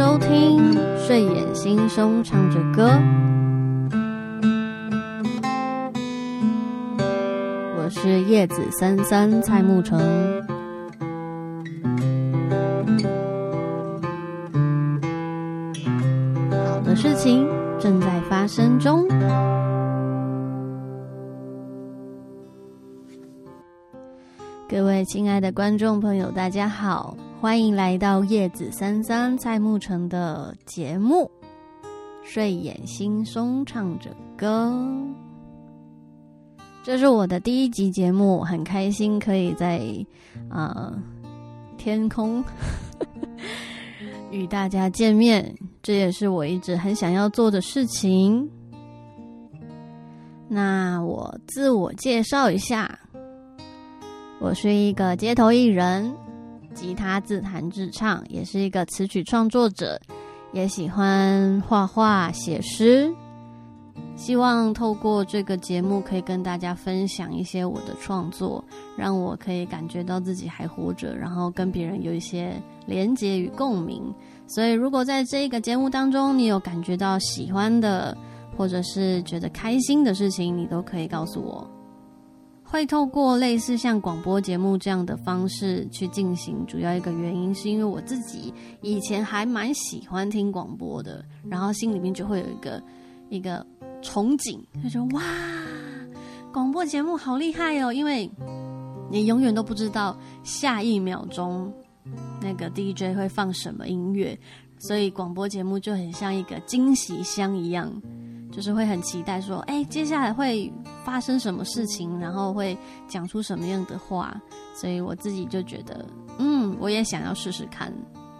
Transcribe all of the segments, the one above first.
收听睡眼惺忪唱着歌，我是叶子三三蔡沐橙。好的事情正在发生中。各位亲爱的观众朋友，大家好，欢迎来到叶子三三蔡沐橙的节目《睡眼惺忪唱着歌》。这是我的第一集节目，很开心可以在啊、天空 与大家见面，这也是我一直很想要做的事情。那我自我介绍一下。我是一个街头艺人，吉他自弹自唱，也是一个词曲创作者，也喜欢画画、写诗。希望透过这个节目，可以跟大家分享一些我的创作，让我可以感觉到自己还活着，然后跟别人有一些连结与共鸣。所以，如果在这个节目当中，你有感觉到喜欢的，或者是觉得开心的事情，你都可以告诉我。会透过类似像广播节目这样的方式去进行，主要一个原因是因为我自己以前还蛮喜欢听广播的，然后心里面就会有一个一个憧憬，就觉得哇，广播节目好厉害哦！因为你永远都不知道下一秒钟那个 DJ 会放什么音乐，所以广播节目就很像一个惊喜箱一样。就是会很期待说，哎，接下来会发生什么事情，然后会讲出什么样的话，所以我自己就觉得，嗯，我也想要试试看。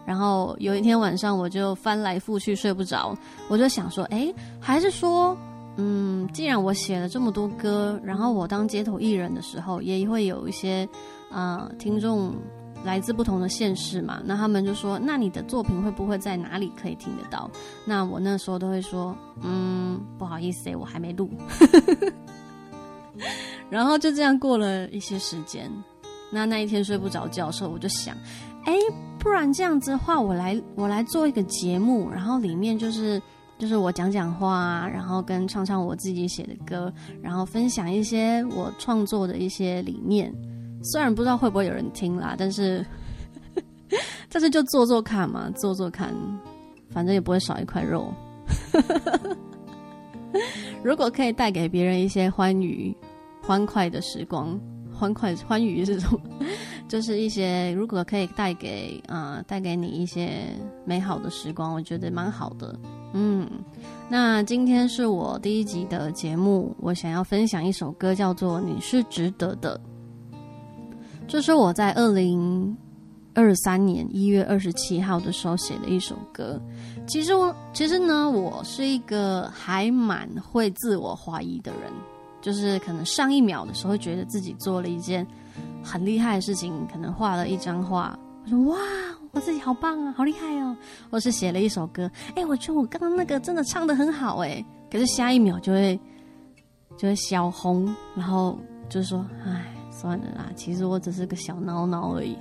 然后有一天晚上，我就翻来覆去睡不着，我就想说，哎，还是说，嗯，既然我写了这么多歌，然后我当街头艺人的时候，也会有一些啊、呃听众。来自不同的县市嘛，那他们就说：“那你的作品会不会在哪里可以听得到？”那我那时候都会说：“嗯，不好意思、我还没录。”然后就这样过了一些时间。那那一天睡不着觉的时候，我就想：“哎，不然这样子的话，我来我来做一个节目，然后里面就是就是我讲讲话，然后跟唱唱我自己写的歌，然后分享一些我创作的一些理念。”虽然不知道会不会有人听啦，但是 但是就做做看嘛，做做看，反正也不会少一块肉。如果可以带给别人一些欢愉、欢快的时光，欢快、欢愉是什么？就是一些如果可以带给啊、带给你一些美好的时光，我觉得蛮好的。嗯，那今天是我第一集的节目，我想要分享一首歌，叫做《你是值得的》。这是我在二零二三年一月二十七号的时候写的一首歌。其实我其实呢，我是一个还蛮会自我怀疑的人，就是可能上一秒的时候觉得自己做了一件很厉害的事情，可能画了一张画，我说哇，我自己好棒啊，好厉害哦！或是写了一首歌，哎，我觉得我刚刚那个真的唱得很好哎，可是下一秒就会就会小红，然后就是说，哎。算了啦，其实我只是个小孬孬而已。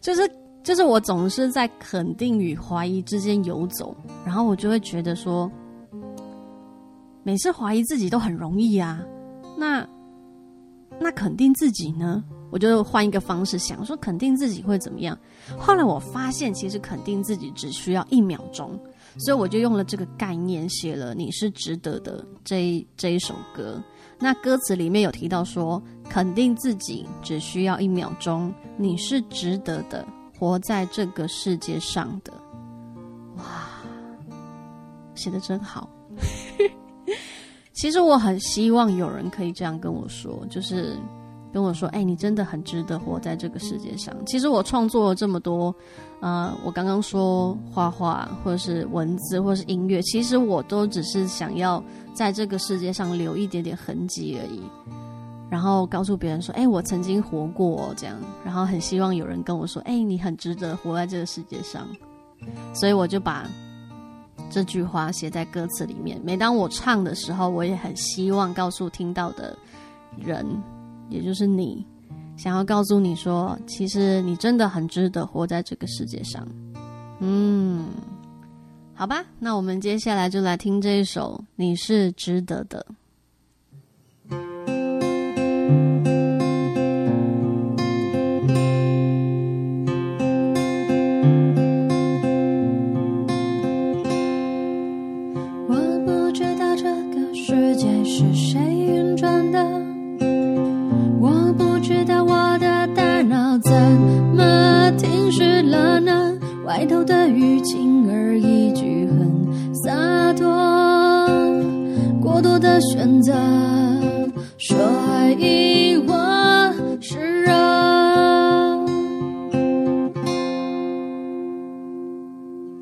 就 是就是，我总是在肯定与怀疑之间游走，然后我就会觉得说，每次怀疑自己都很容易啊。那那肯定自己呢？我就换一个方式想，说肯定自己会怎么样。后来我发现，其实肯定自己只需要一秒钟，所以我就用了这个概念写了《你是值得的》这一这一首歌。那歌词里面有提到说，肯定自己只需要一秒钟，你是值得的，活在这个世界上的。哇，写的真好。其实我很希望有人可以这样跟我说，就是跟我说：“哎、你真的很值得活在这个世界上。”其实我创作了这么多，呃，我刚刚说画画，或者是文字，或者是音乐，其实我都只是想要在这个世界上留一点点痕迹而已。然后告诉别人说：“哎、我曾经活过、这样。”然后很希望有人跟我说：“哎、你很值得活在这个世界上。”所以我就把这句话写在歌词里面。每当我唱的时候，我也很希望告诉听到的人，也就是你，想要告诉你说，其实你真的很值得活在这个世界上。嗯，好吧，那我们接下来就来听这一首《你是值得的》。我不知道这个世界是谁的选择说爱意我是啊。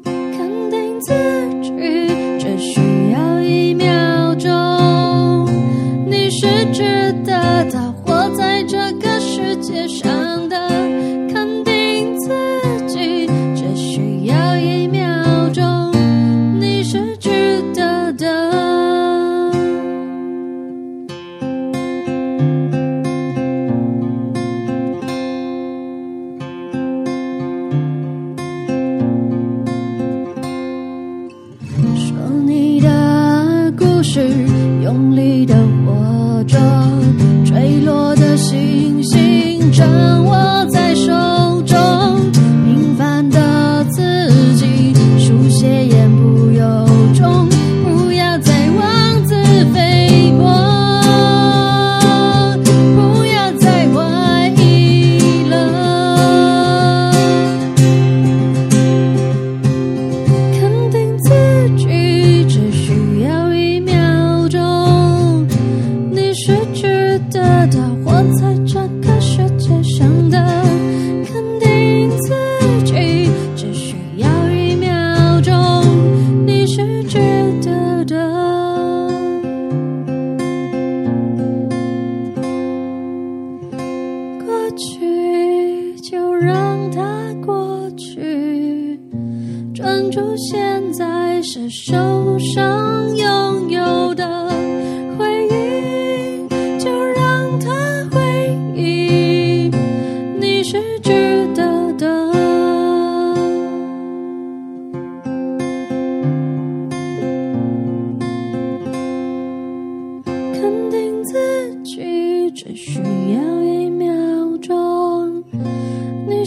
肯定自己只需要一秒钟你是值得的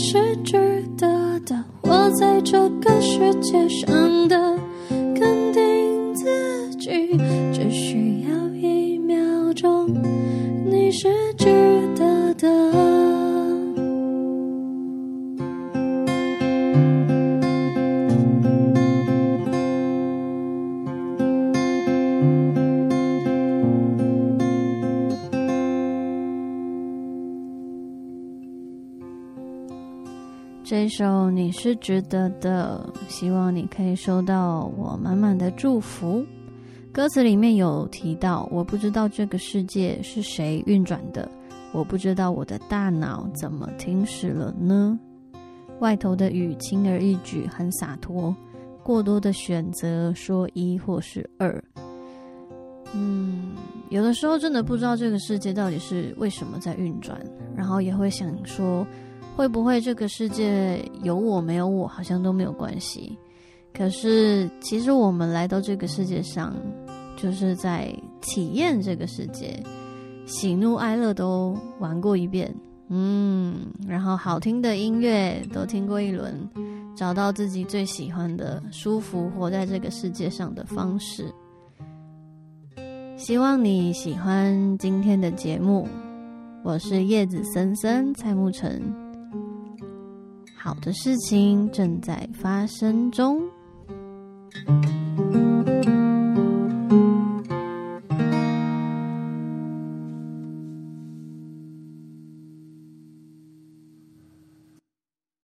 是值得的活在这个世界上的这首你是值得的，希望你可以收到我满满的祝福。歌词里面有提到，我不知道这个世界是谁运转的，我不知道我的大脑怎么停止了呢？外头的雨轻而易举，很洒脱，过多的选择说一或是二。嗯，有的时候真的不知道这个世界到底是为什么在运转，然后也会想说。会不会这个世界有我没有我，好像都没有关系？可是其实我们来到这个世界上，就是在体验这个世界，喜怒哀乐都玩过一遍，嗯，然后好听的音乐都听过一轮，找到自己最喜欢的、舒服活在这个世界上的方式。希望你喜欢今天的节目，我是叶子森森蔡沐晨。好的事情正在发生中。